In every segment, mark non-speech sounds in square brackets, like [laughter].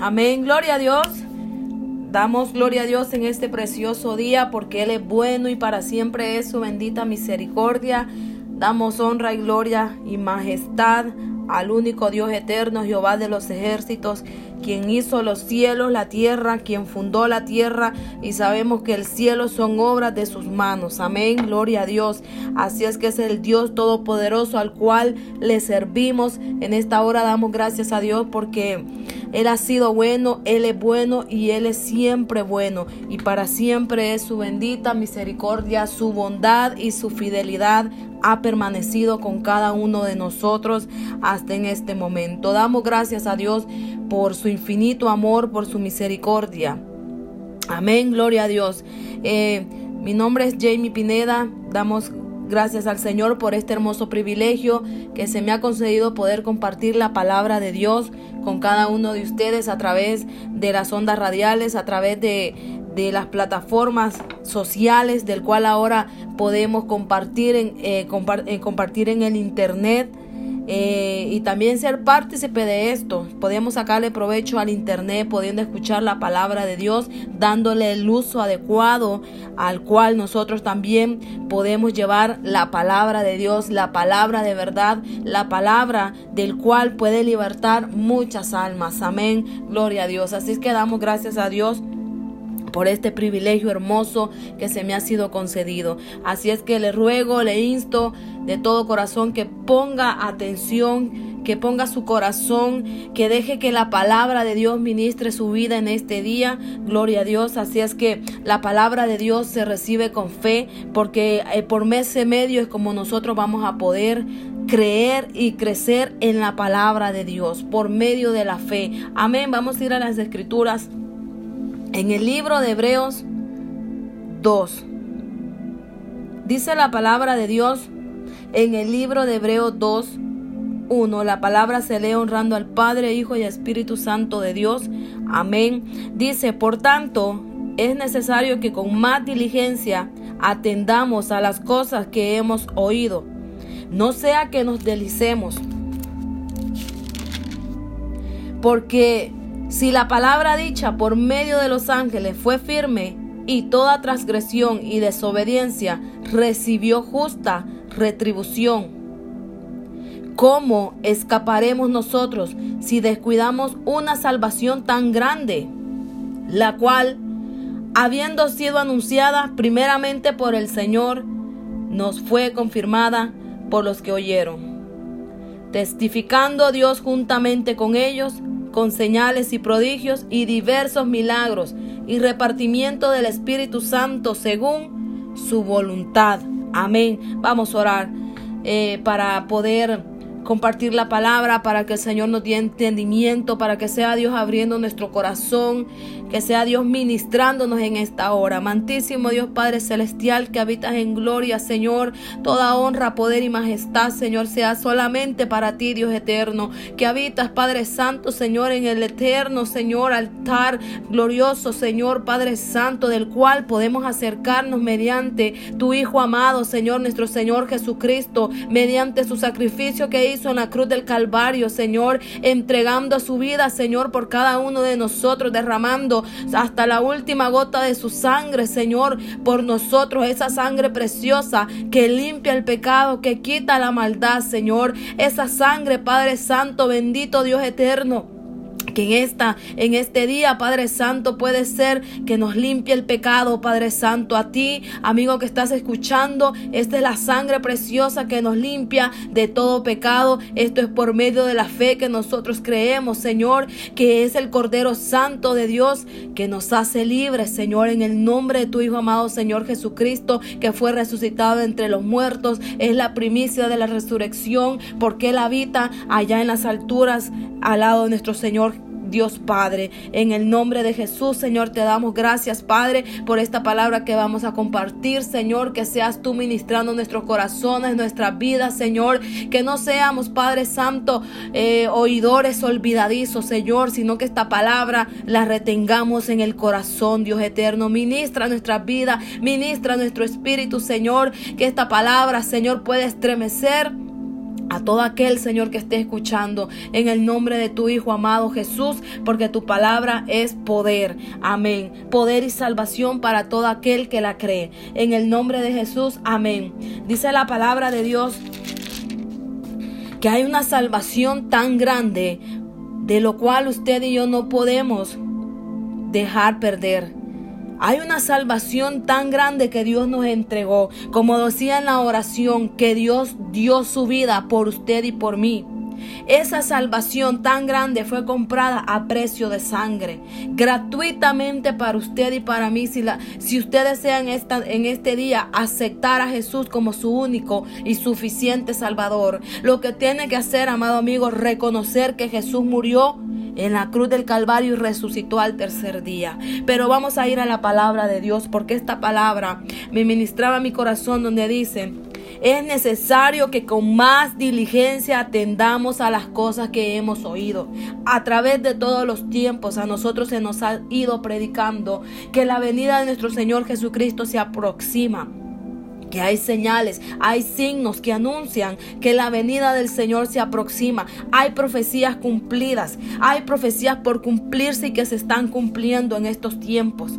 Amén, gloria a Dios. Damos gloria a Dios en este precioso día porque Él es bueno y para siempre es su bendita misericordia. Damos honra y gloria y majestad al único Dios eterno, Jehová de los ejércitos, quien hizo los cielos, la tierra, quien fundó la tierra y sabemos que el cielo son obras de sus manos. Amén, gloria a Dios. Así es que es el Dios todopoderoso al cual le servimos. En esta hora damos gracias a Dios porque Él ha sido bueno, Él es bueno y Él es siempre bueno y para siempre es su bendita misericordia, su bondad y su fidelidad ha permanecido con cada uno de nosotros hasta en este momento. Damos gracias a Dios por su infinito amor, por su misericordia. Amén, gloria a Dios. Eh, mi nombre es Jamie Pineda. Damos gracias al Señor por este hermoso privilegio que se me ha concedido poder compartir la palabra de Dios con cada uno de ustedes a través de las ondas radiales, a través de, las plataformas sociales, del cual ahora podemos compartir en, eh, eh, compartir en el Internet. Eh, y también ser partícipe de esto. Podemos sacarle provecho al Internet, pudiendo escuchar la palabra de Dios, dándole el uso adecuado al cual nosotros también podemos llevar la palabra de Dios, la palabra de verdad, la palabra del cual puede libertar muchas almas. Amén. Gloria a Dios. Así es que damos gracias a Dios por este privilegio hermoso que se me ha sido concedido. Así es que le ruego, le insto de todo corazón que ponga atención, que ponga su corazón, que deje que la palabra de Dios ministre su vida en este día. Gloria a Dios. Así es que la palabra de Dios se recibe con fe, porque eh, por ese medio es como nosotros vamos a poder creer y crecer en la palabra de Dios por medio de la fe. Amén. Vamos a ir a las escrituras en el libro de Hebreos 2. Dice la palabra de Dios en el libro de Hebreos 2. 1. La palabra se lee honrando al Padre, Hijo y Espíritu Santo de Dios. Amén. Dice, por tanto, es necesario que con más diligencia atendamos a las cosas que hemos oído. No sea que nos delicemos. Porque si la palabra dicha por medio de los ángeles fue firme y toda transgresión y desobediencia recibió justa retribución, ¿cómo escaparemos nosotros si descuidamos una salvación tan grande, la cual, habiendo sido anunciada primeramente por el Señor, nos fue confirmada por los que oyeron? Testificando Dios juntamente con ellos, con señales y prodigios y diversos milagros y repartimiento del Espíritu Santo según su voluntad. Amén. Vamos a orar eh, para poder compartir la palabra, para que el Señor nos dé entendimiento, para que sea Dios abriendo nuestro corazón, que sea Dios ministrándonos en esta hora. Amantísimo Dios Padre Celestial, que habitas en gloria, Señor, toda honra, poder y majestad, Señor, sea solamente para ti, Dios eterno, que habitas, Padre Santo, Señor, en el eterno, Señor, altar glorioso, Señor, Padre Santo, del cual podemos acercarnos mediante tu Hijo amado, Señor, nuestro Señor Jesucristo, mediante su sacrificio que hizo en la cruz del Calvario, Señor, entregando su vida, Señor, por cada uno de nosotros, derramando hasta la última gota de su sangre, Señor, por nosotros, esa sangre preciosa que limpia el pecado, que quita la maldad, Señor, esa sangre, Padre Santo, bendito Dios eterno que en esta en este día, Padre Santo, puede ser que nos limpie el pecado, Padre Santo, a ti, amigo que estás escuchando, esta es la sangre preciosa que nos limpia de todo pecado. Esto es por medio de la fe que nosotros creemos, Señor, que es el Cordero Santo de Dios que nos hace libres, Señor, en el nombre de tu Hijo amado, Señor Jesucristo, que fue resucitado entre los muertos, es la primicia de la resurrección, porque Él habita allá en las alturas al lado de nuestro Señor Dios Padre. En el nombre de Jesús, Señor, te damos gracias, Padre, por esta palabra que vamos a compartir, Señor, que seas tú ministrando nuestros corazones, nuestras vidas, Señor, que no seamos, Padre Santo, eh, oidores olvidadizos, Señor, sino que esta palabra la retengamos en el corazón, Dios eterno. Ministra nuestra vida, ministra nuestro espíritu, Señor, que esta palabra, Señor, pueda estremecer a todo aquel Señor que esté escuchando en el nombre de tu Hijo amado Jesús, porque tu palabra es poder. Amén. Poder y salvación para todo aquel que la cree. En el nombre de Jesús, amén. Dice la palabra de Dios que hay una salvación tan grande de lo cual usted y yo no podemos dejar perder. Hay una salvación tan grande que Dios nos entregó, como decía en la oración, que Dios dio su vida por usted y por mí. Esa salvación tan grande fue comprada a precio de sangre, gratuitamente para usted y para mí. Si, la, si usted desea en, esta, en este día aceptar a Jesús como su único y suficiente Salvador, lo que tiene que hacer, amado amigo, reconocer que Jesús murió en la cruz del Calvario y resucitó al tercer día. Pero vamos a ir a la palabra de Dios porque esta palabra me ministraba mi corazón donde dice, es necesario que con más diligencia atendamos a las cosas que hemos oído. A través de todos los tiempos a nosotros se nos ha ido predicando que la venida de nuestro Señor Jesucristo se aproxima que hay señales, hay signos que anuncian que la venida del Señor se aproxima. Hay profecías cumplidas, hay profecías por cumplirse y que se están cumpliendo en estos tiempos.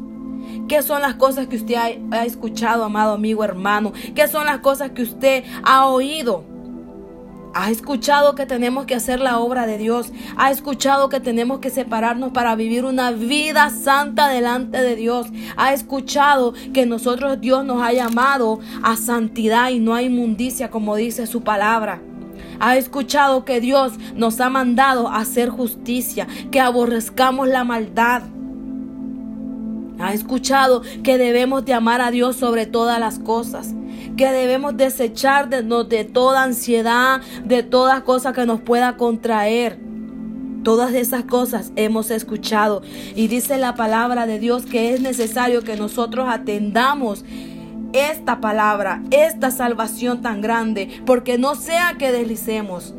¿Qué son las cosas que usted ha, escuchado, amado amigo, hermano? ¿Qué son las cosas que usted ha oído? Ha escuchado que tenemos que hacer la obra de Dios. Ha escuchado que tenemos que separarnos para vivir una vida santa delante de Dios. Ha escuchado que nosotros Dios nos ha llamado a santidad y no a inmundicia como dice su palabra. Ha escuchado que Dios nos ha mandado a hacer justicia, que aborrezcamos la maldad. Ha escuchado que debemos de amar a Dios sobre todas las cosas, que debemos desechar de, de toda ansiedad, de toda cosa que nos pueda contraer. Todas esas cosas hemos escuchado y dice la palabra de Dios que es necesario que nosotros atendamos esta palabra, esta salvación tan grande, porque no sea que deslicemos,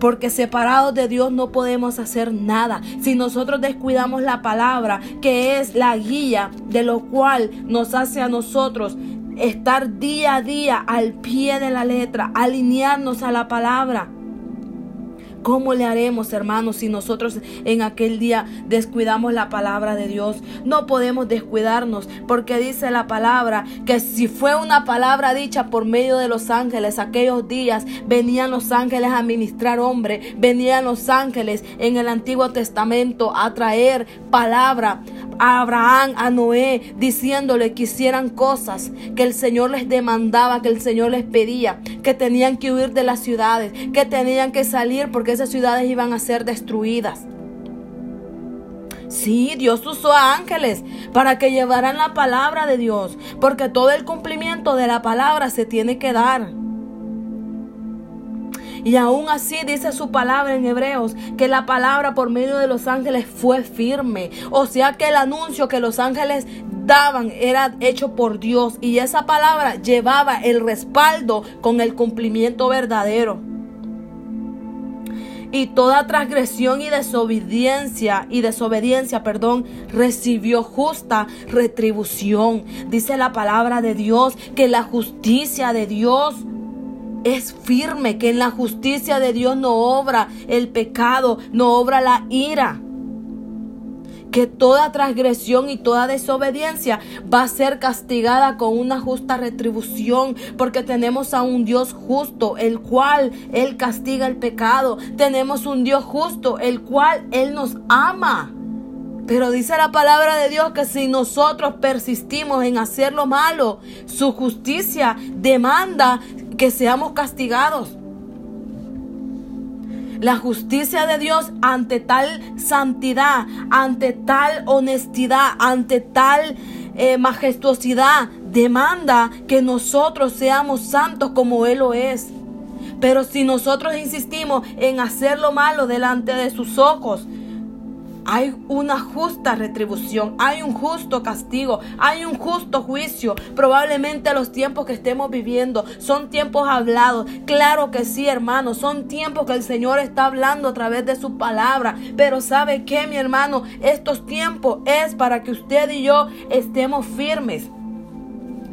porque separados de Dios no podemos hacer nada. Si nosotros descuidamos la palabra, que es la guía de lo cual nos hace a nosotros estar día a día al pie de la letra, alinearnos a la palabra. ¿Cómo le haremos, hermanos, si nosotros en aquel día descuidamos la palabra de Dios? No podemos descuidarnos porque dice la palabra que si fue una palabra dicha por medio de los ángeles, aquellos días venían los ángeles a ministrar hombre, venían los ángeles en el Antiguo Testamento a traer palabra a Abraham, a Noé, diciéndole que hicieran cosas que el Señor les demandaba, que el Señor les pedía, que tenían que huir de las ciudades, que tenían que salir porque esas ciudades iban a ser destruidas. Sí, Dios usó a ángeles para que llevaran la palabra de Dios, porque todo el cumplimiento de la palabra se tiene que dar. Y aún así dice su palabra en Hebreos que la palabra por medio de los ángeles fue firme. O sea que el anuncio que los ángeles daban era hecho por Dios y esa palabra llevaba el respaldo con el cumplimiento verdadero. Y toda transgresión y desobediencia y desobediencia, perdón, recibió justa retribución. Dice la palabra de Dios que la justicia de Dios es firme, que en la justicia de Dios no obra el pecado, no obra la ira. Que toda transgresión y toda desobediencia va a ser castigada con una justa retribución, porque tenemos a un Dios justo, el cual Él castiga el pecado. Tenemos un Dios justo, el cual Él nos ama. Pero dice la palabra de Dios que si nosotros persistimos en hacer lo malo, su justicia demanda que seamos castigados. La justicia de Dios ante tal santidad, ante tal honestidad, ante tal eh, majestuosidad, demanda que nosotros seamos santos como Él lo es. Pero si nosotros insistimos en hacer lo malo delante de sus ojos, hay una justa retribución, hay un justo castigo, hay un justo juicio. Probablemente los tiempos que estemos viviendo son tiempos hablados. Claro que sí, hermano, son tiempos que el Señor está hablando a través de su palabra. Pero ¿sabe qué, mi hermano? Estos tiempos es para que usted y yo estemos firmes.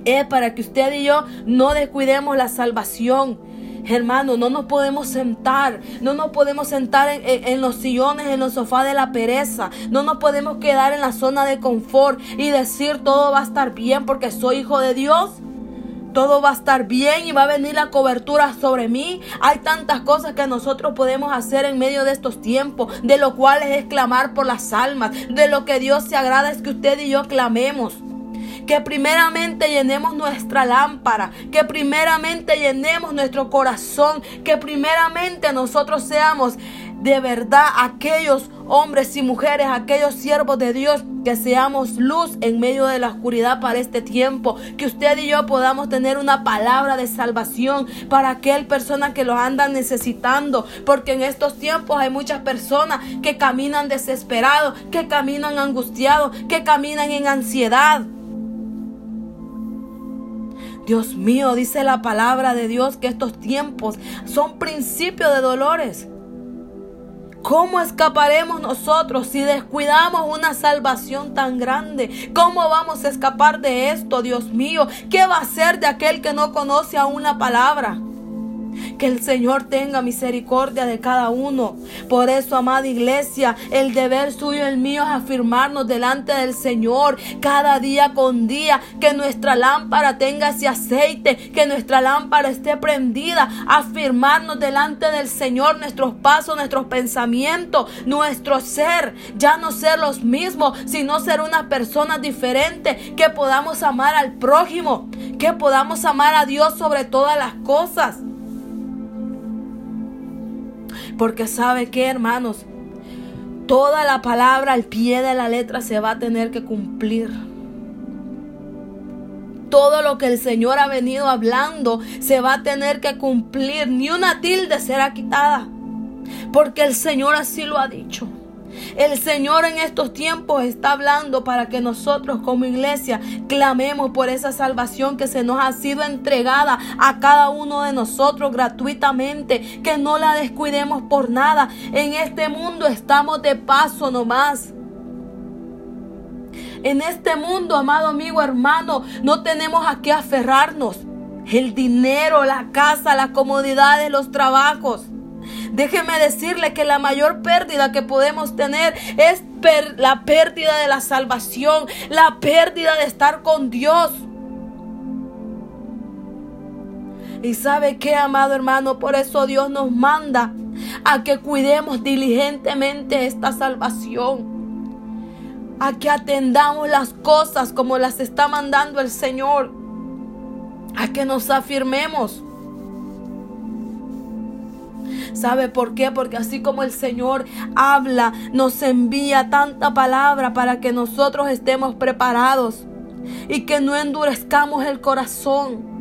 Es para que usted y yo no descuidemos la salvación Hermano, no nos podemos sentar, no nos podemos sentar en, los sillones, en los sofás de la pereza, no nos podemos quedar en la zona de confort y decir todo va a estar bien porque soy hijo de Dios. Todo va a estar bien y va a venir la cobertura sobre mí. Hay tantas cosas que nosotros podemos hacer en medio de estos tiempos, de lo cual es clamar por las almas, de lo que Dios se agrada es que usted y yo clamemos que primeramente llenemos nuestra lámpara, que primeramente llenemos nuestro corazón, que primeramente nosotros seamos de verdad aquellos hombres y mujeres, aquellos siervos de Dios, que seamos luz en medio de la oscuridad para este tiempo, que usted y yo podamos tener una palabra de salvación para aquel persona que lo anda necesitando, porque en estos tiempos hay muchas personas que caminan desesperados, que caminan angustiados, que caminan en ansiedad. Dios mío, dice la palabra de Dios que estos tiempos son principios de dolores. ¿Cómo escaparemos nosotros si descuidamos una salvación tan grande? ¿Cómo vamos a escapar de esto, Dios mío? ¿Qué va a ser de aquel que no conoce aún la palabra? Que el Señor tenga misericordia de cada uno. Por eso, amada iglesia, el deber suyo el mío es afirmarnos delante del Señor cada día con día. Que nuestra lámpara tenga ese aceite, que nuestra lámpara esté prendida. Afirmarnos delante del Señor nuestros pasos, nuestros pensamientos, nuestro ser. Ya no ser los mismos, sino ser una persona diferente. Que podamos amar al prójimo. Que podamos amar a Dios sobre todas las cosas. Porque sabe que, hermanos, toda la palabra al pie de la letra se va a tener que cumplir. Todo lo que el Señor ha venido hablando se va a tener que cumplir. Ni una tilde será quitada. Porque el Señor así lo ha dicho. El Señor en estos tiempos está hablando para que nosotros como iglesia clamemos por esa salvación que se nos ha sido entregada a cada uno de nosotros gratuitamente, que no la descuidemos por nada. En este mundo estamos de paso nomás. En este mundo, amado amigo, hermano, no tenemos a qué aferrarnos. El dinero, la casa, las comodidades, los trabajos. Déjeme decirle que la mayor pérdida que podemos tener es la pérdida de la salvación, la pérdida de estar con Dios. Y sabe qué, amado hermano, por eso Dios nos manda a que cuidemos diligentemente esta salvación. A que atendamos las cosas como las está mandando el Señor. A que nos afirmemos. ¿Sabe por qué? Porque así como el Señor habla, nos envía tanta palabra para que nosotros estemos preparados y que no endurezcamos el corazón.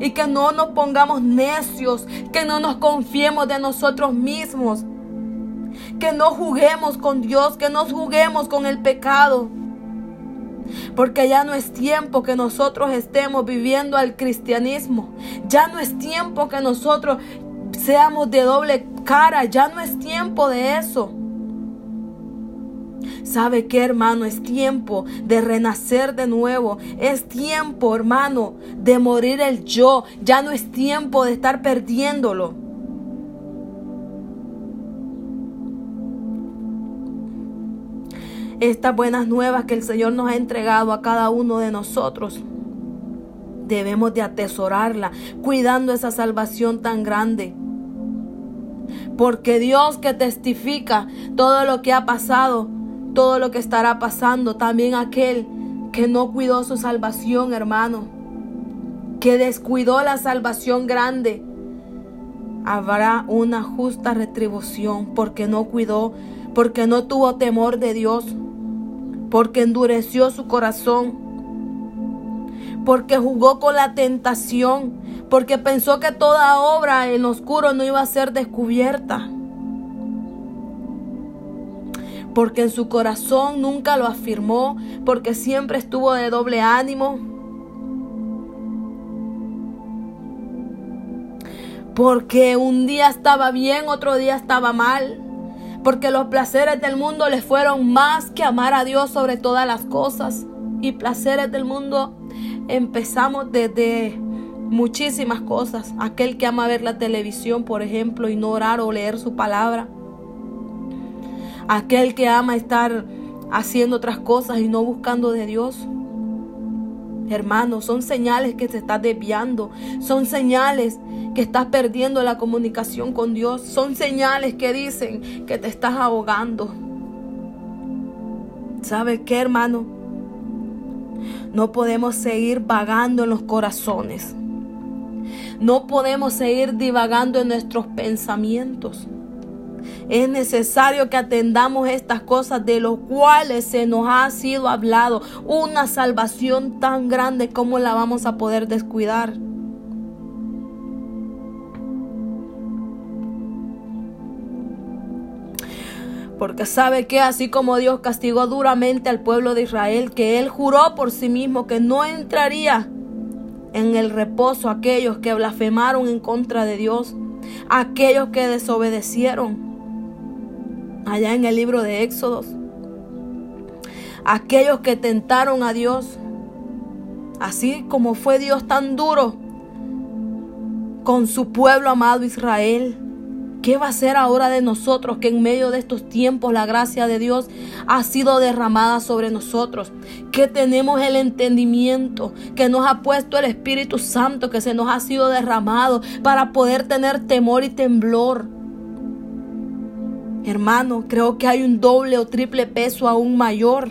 Y que no nos pongamos necios, que no nos confiemos de nosotros mismos, que no juguemos con Dios, que no juguemos con el pecado. Porque ya no es tiempo que nosotros estemos viviendo al cristianismo. Ya no es tiempo que nosotros seamos de doble cara. Ya no es tiempo de eso. ¿Sabe qué, hermano? Es tiempo de renacer de nuevo. Es tiempo, hermano, de morir el yo. Ya no es tiempo de estar perdiéndolo. Estas buenas nuevas que el Señor nos ha entregado a cada uno de nosotros debemos de atesorarla, cuidando esa salvación tan grande. Porque Dios que testifica todo lo que ha pasado, todo lo que estará pasando, también aquel que no cuidó su salvación, hermano, que descuidó la salvación grande, habrá una justa retribución porque no cuidó, porque no tuvo temor de Dios, porque endureció su corazón porque jugó con la tentación, porque pensó que toda obra en oscuro no iba a ser descubierta. Porque en su corazón nunca lo afirmó, porque siempre estuvo de doble ánimo. Porque un día estaba bien, otro día estaba mal. Porque los placeres del mundo le fueron más que amar a Dios sobre todas las cosas. Y placeres del mundo empezamos desde muchísimas cosas. Aquel que ama ver la televisión, por ejemplo, y no orar o leer su palabra. Aquel que ama estar haciendo otras cosas y no buscando de Dios. Hermanos, son señales que te estás desviando. Son señales que estás perdiendo la comunicación con Dios. Son señales que dicen que te estás ahogando. ¿Sabes qué, hermano? No podemos seguir vagando en los corazones. No podemos seguir divagando en nuestros pensamientos. Es necesario que atendamos estas cosas de los cuales se nos ha sido hablado. Una salvación tan grande como la vamos a poder descuidar. Porque sabe que así como Dios castigó duramente al pueblo de Israel, que él juró por sí mismo que no entraría en el reposo aquellos que blasfemaron en contra de Dios, aquellos que desobedecieron. Allá en el libro de Éxodos, aquellos que tentaron a Dios, así como fue Dios tan duro con su pueblo amado Israel ¿Qué va a ser ahora de nosotros que en medio de estos tiempos la gracia de Dios ha sido derramada sobre nosotros? Que tenemos el entendimiento, que nos ha puesto el Espíritu Santo, que se nos ha sido derramado para poder tener temor y temblor. Hermano, creo que hay un doble o triple peso aún mayor.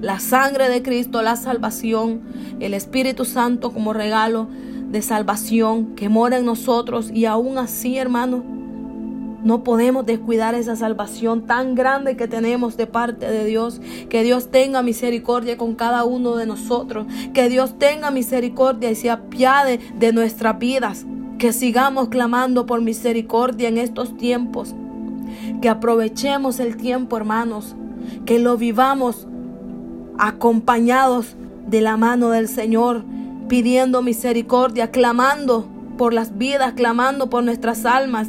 La sangre de Cristo, la salvación, el Espíritu Santo como regalo de salvación que mora en nosotros y aún así, hermano, no podemos descuidar esa salvación tan grande que tenemos de parte de Dios. Que Dios tenga misericordia con cada uno de nosotros. Que Dios tenga misericordia y se apiade de nuestras vidas. Que sigamos clamando por misericordia en estos tiempos. Que aprovechemos el tiempo, hermanos. Que lo vivamos acompañados de la mano del Señor pidiendo misericordia, clamando por las vidas, clamando por nuestras almas.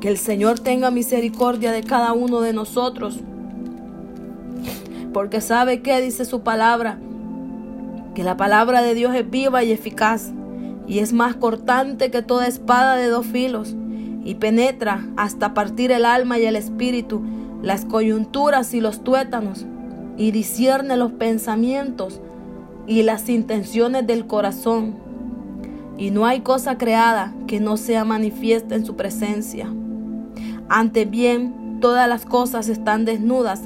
Que el Señor tenga misericordia de cada uno de nosotros. Porque sabe que dice su palabra. Que la palabra de Dios es viva y eficaz. Y es más cortante que toda espada de dos filos. Y penetra hasta partir el alma y el espíritu, las coyunturas y los tuétanos. Y discierne los pensamientos y las intenciones del corazón. Y no hay cosa creada que no sea manifiesta en su presencia. Ante bien, todas las cosas están desnudas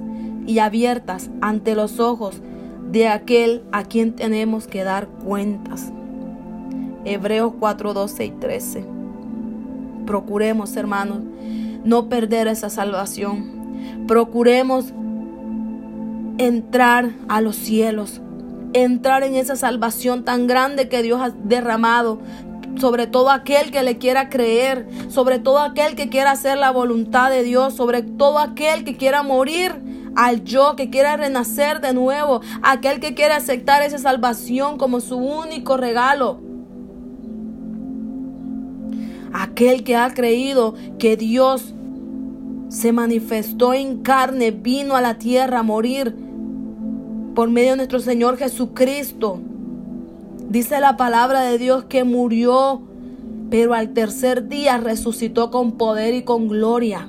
y abiertas ante los ojos de aquel a quien tenemos que dar cuentas. Hebreos 4, 12 y 13. Procuremos, hermanos, no perder esa salvación. Procuremos entrar a los cielos entrar en esa salvación tan grande que Dios ha derramado sobre todo aquel que le quiera creer, sobre todo aquel que quiera hacer la voluntad de Dios, sobre todo aquel que quiera morir al yo, que quiera renacer de nuevo, aquel que quiera aceptar esa salvación como su único regalo. Aquel que ha creído que Dios se manifestó en carne, vino a la tierra a morir por medio de nuestro Señor Jesucristo. Dice la palabra de Dios que murió, pero al tercer día resucitó con poder y con gloria,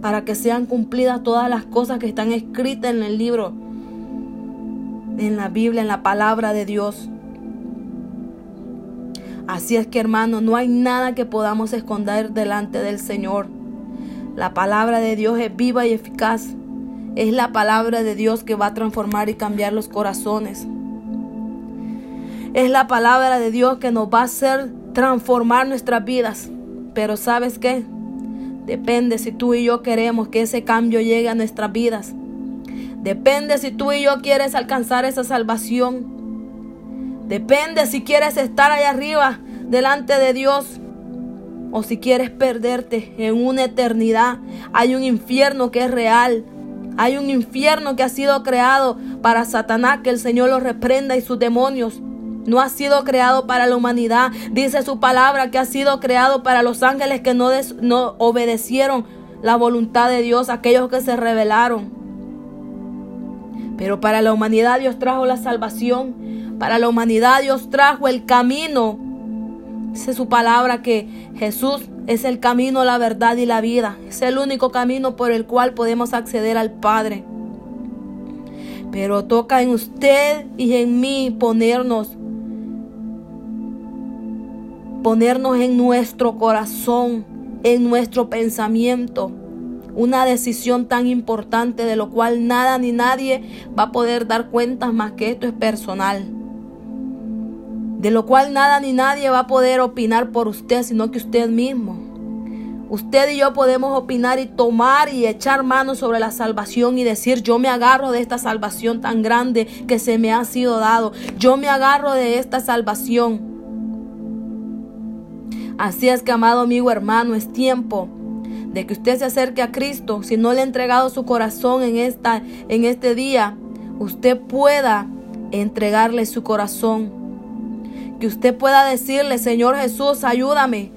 para que sean cumplidas todas las cosas que están escritas en el libro, en la Biblia, en la palabra de Dios. Así es que hermano, no hay nada que podamos esconder delante del Señor. La palabra de Dios es viva y eficaz es la palabra de Dios que va a transformar y cambiar los corazones. Es la palabra de Dios que nos va a hacer transformar nuestras vidas. Pero ¿sabes qué? Depende si tú y yo queremos que ese cambio llegue a nuestras vidas. Depende si tú y yo quieres alcanzar esa salvación. Depende si quieres estar allá arriba delante de Dios o si quieres perderte en una eternidad. Hay un infierno que es real. Hay un infierno que ha sido creado para Satanás, que el Señor lo reprenda y sus demonios. No ha sido creado para la humanidad. Dice su palabra que ha sido creado para los ángeles que no, obedecieron la voluntad de Dios, aquellos que se rebelaron. Pero para la humanidad Dios trajo la salvación. Para la humanidad Dios trajo el camino. Dice su palabra que Jesús es el camino, la verdad y la vida. Es el único camino por el cual podemos acceder al Padre. Pero toca en usted y en mí ponernos ponernos en nuestro corazón, en nuestro pensamiento, una decisión tan importante de lo cual nada ni nadie va a poder dar cuentas más que esto es personal. De lo cual nada ni nadie va a poder opinar por usted, sino que usted mismo. Usted y yo podemos opinar y tomar y echar mano sobre la salvación y decir, yo me agarro de esta salvación tan grande que se me ha sido dado. Yo me agarro de esta salvación. Así es que, amado amigo hermano, es tiempo de que usted se acerque a Cristo. Si no le ha entregado su corazón en, esta, en este día, usted pueda entregarle su corazón. Que usted pueda decirle, Señor Jesús, ayúdame.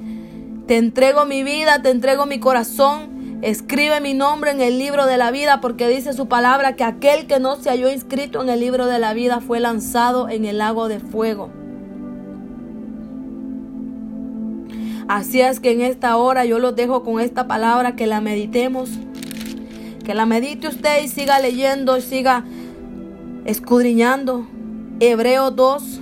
Te entrego mi vida, te entrego mi corazón. Escribe mi nombre en el libro de la vida porque dice su palabra que aquel que no se halló inscrito en el libro de la vida fue lanzado en el lago de fuego. Así es que en esta hora yo los dejo con esta palabra que la meditemos. Que la medite usted y siga leyendo y siga escudriñando. Hebreo 2.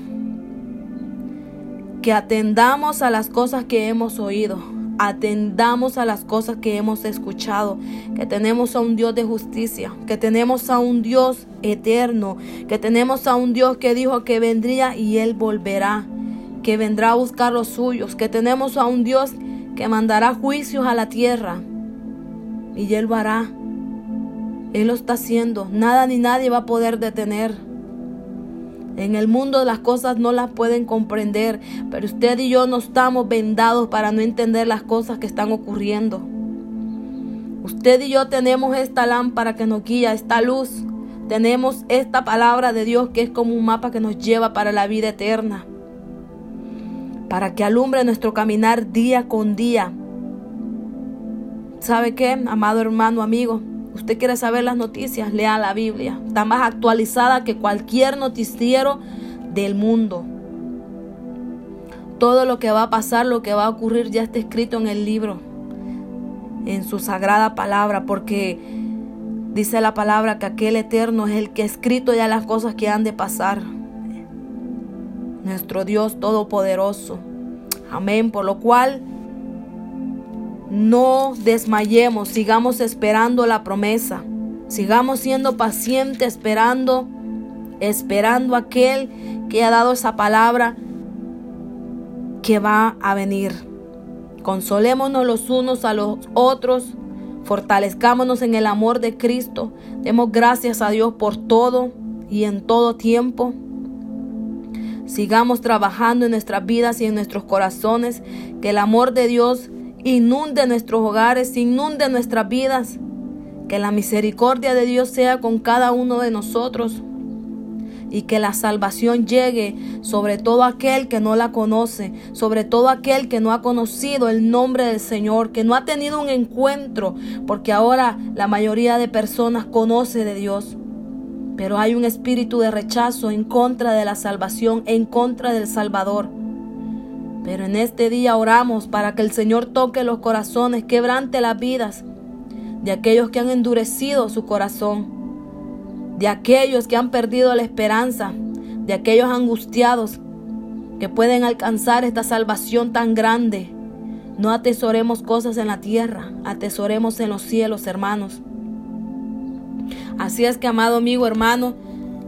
Que atendamos a las cosas que hemos oído. Atendamos a las cosas que hemos escuchado. Que tenemos a un Dios de justicia. Que tenemos a un Dios eterno. Que tenemos a un Dios que dijo que vendría y Él volverá que vendrá a buscar los suyos, que tenemos a un Dios que mandará juicios a la tierra y Él lo hará. Él lo está haciendo. Nada ni nadie va a poder detener. En el mundo las cosas no las pueden comprender, pero usted y yo no estamos vendados para no entender las cosas que están ocurriendo. Usted y yo tenemos esta lámpara que nos guía, esta luz. Tenemos esta palabra de Dios que es como un mapa que nos lleva para la vida eterna para que alumbre nuestro caminar día con día. ¿Sabe qué, amado hermano, amigo? Usted quiere saber las noticias, lea la Biblia. Está más actualizada que cualquier noticiero del mundo. Todo lo que va a pasar, lo que va a ocurrir ya está escrito en el libro, en su sagrada palabra, porque dice la palabra que aquel eterno es el que ha escrito ya las cosas que han de pasar nuestro Dios Todopoderoso. Amén. Por lo cual, no desmayemos, sigamos esperando la promesa. Sigamos siendo pacientes, esperando, esperando aquel que ha dado esa palabra que va a venir. Consolémonos los unos a los otros, fortalezcámonos en el amor de Cristo. Demos gracias a Dios por todo y en todo tiempo. Sigamos trabajando en nuestras vidas y en nuestros corazones. Que el amor de Dios inunde nuestros hogares, inunde nuestras vidas. Que la misericordia de Dios sea con cada uno de nosotros. Y que la salvación llegue sobre todo aquel que no la conoce, sobre todo aquel que no ha conocido el nombre del Señor, que no ha tenido un encuentro, porque ahora la mayoría de personas conoce de Dios. Pero hay un espíritu de rechazo en contra de la salvación, en contra del Salvador. Pero en este día oramos para que el Señor toque los corazones, quebrante las vidas de aquellos que han endurecido su corazón, de aquellos que han perdido la esperanza, de aquellos angustiados que pueden alcanzar esta salvación tan grande. No atesoremos cosas en la tierra, atesoremos en los cielos, hermanos. Así es que, amado amigo, hermano,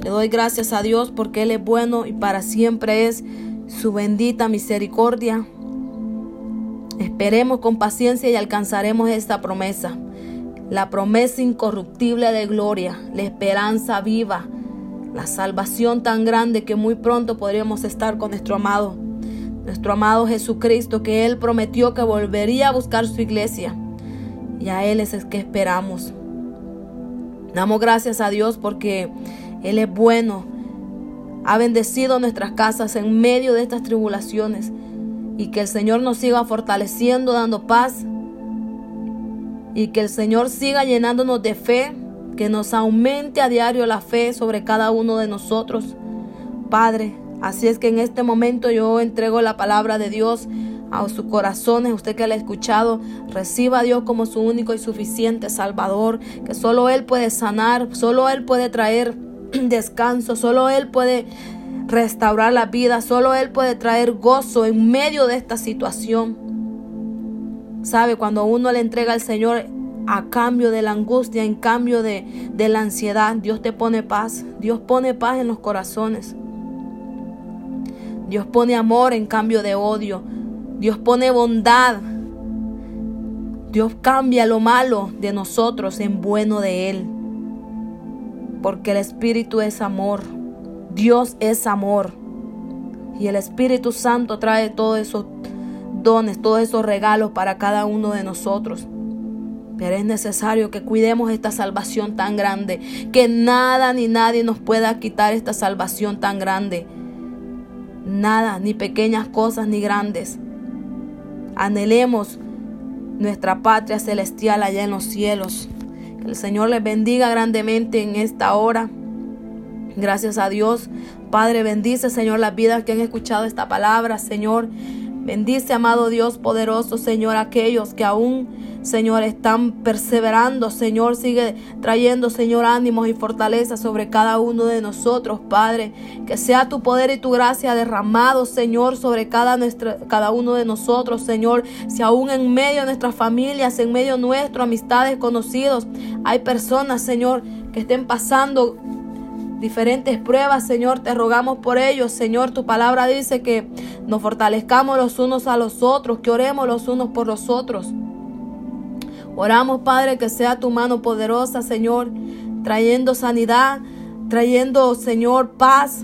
le doy gracias a Dios porque Él es bueno y para siempre es su bendita misericordia. Esperemos con paciencia y alcanzaremos esta promesa. La promesa incorruptible de gloria, la esperanza viva, la salvación tan grande que muy pronto podríamos estar con nuestro amado, nuestro amado Jesucristo, que Él prometió que volvería a buscar su iglesia. Y a Él es el que esperamos. Damos gracias a Dios porque Él es bueno. Ha bendecido nuestras casas en medio de estas tribulaciones. Y que el Señor nos siga fortaleciendo, dando paz. Y que el Señor siga llenándonos de fe. que nos aumente a diario la fe sobre cada uno de nosotros. Padre, así es que en este momento yo entrego la palabra de Dios a sus corazones, usted que la ha escuchado, reciba a Dios como su único y suficiente Salvador, que solo Él puede sanar, solo Él puede traer [clears throat] descanso, solo Él puede restaurar la vida, solo Él puede traer gozo en medio de esta situación. Sabe, cuando uno le entrega al Señor a cambio de la angustia, en cambio de, de la ansiedad, Dios te pone paz, Dios pone paz en los corazones. Dios pone amor en cambio de odio. Dios pone bondad. Dios cambia lo malo de nosotros en bueno de Él. Porque el Espíritu es amor. Dios es amor. Y el Espíritu Santo trae todos esos dones, todos esos regalos para cada uno de nosotros. Pero es necesario que cuidemos esta salvación tan grande, que nada ni nadie nos pueda quitar esta salvación tan grande. Nada, ni pequeñas cosas ni grandes. Anhelemos nuestra patria celestial allá en los cielos. Que el Señor les bendiga grandemente en esta hora. Gracias a Dios. Padre, bendice, Señor, las vidas que han escuchado esta palabra, Señor. Bendice, amado Dios poderoso, Señor, aquellos que aún, Señor, están perseverando. Señor, sigue trayendo, Señor, ánimos y fortaleza sobre cada uno de nosotros, Padre. Que sea tu poder y tu gracia derramado, Señor, sobre cada, cada uno de nosotros, Señor. Si aún en medio de nuestras familias, en medio de nuestras amistades, conocidos, hay personas, Señor, que estén pasando diferentes pruebas, Señor, te rogamos por ellos. Señor, tu palabra dice que nos fortalezcamos los unos a los otros, que oremos los unos por los otros. Oramos, Padre, que sea tu mano poderosa, Señor, trayendo sanidad, trayendo, Señor, paz,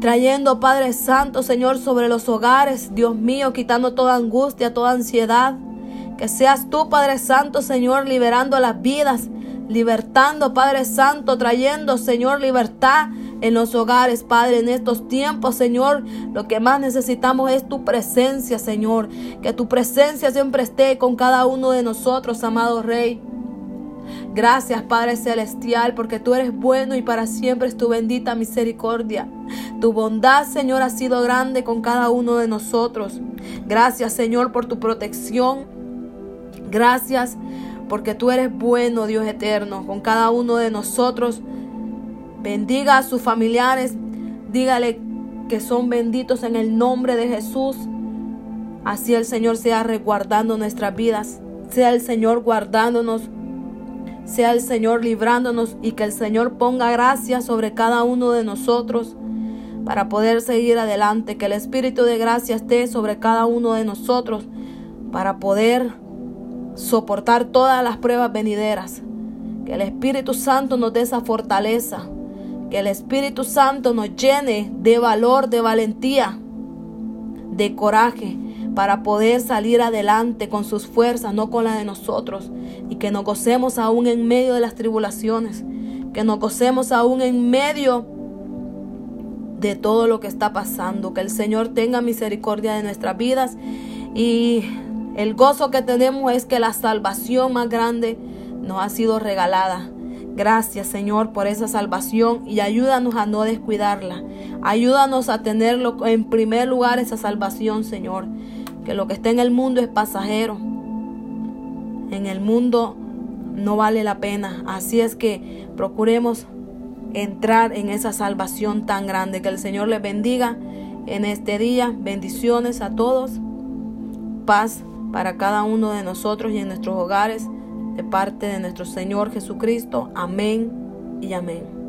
trayendo, Padre Santo, Señor, sobre los hogares, Dios mío, quitando toda angustia, toda ansiedad. Que seas tú, Padre Santo, Señor, liberando las vidas libertando, Padre Santo, trayendo, Señor, libertad en los hogares, Padre, en estos tiempos, Señor. Lo que más necesitamos es tu presencia, Señor. Que tu presencia siempre esté con cada uno de nosotros, amado Rey. Gracias, Padre Celestial, porque tú eres bueno y para siempre es tu bendita misericordia. Tu bondad, Señor, ha sido grande con cada uno de nosotros. Gracias, Señor, por tu protección. Gracias porque tú eres bueno, Dios eterno, con cada uno de nosotros. Bendiga a sus familiares, dígale que son benditos en el nombre de Jesús. Así el Señor sea resguardando nuestras vidas, sea el Señor guardándonos, sea el Señor librándonos y que el Señor ponga gracia sobre cada uno de nosotros para poder seguir adelante, que el Espíritu de gracia esté sobre cada uno de nosotros para poder soportar todas las pruebas venideras. Que el Espíritu Santo nos dé esa fortaleza. Que el Espíritu Santo nos llene de valor, de valentía, de coraje para poder salir adelante con sus fuerzas, no con la de nosotros. Y que nos gocemos aún en medio de las tribulaciones. Que nos gocemos aún en medio de todo lo que está pasando. Que el Señor tenga misericordia de nuestras vidas y el gozo que tenemos es que la salvación más grande nos ha sido regalada. Gracias Señor por esa salvación y ayúdanos a no descuidarla. Ayúdanos a tenerlo en primer lugar esa salvación Señor. Que lo que está en el mundo es pasajero. En el mundo no vale la pena. Así es que procuremos entrar en esa salvación tan grande. Que el Señor les bendiga en este día. Bendiciones a todos. Paz para cada uno de nosotros y en nuestros hogares, de parte de nuestro Señor Jesucristo. Amén y amén.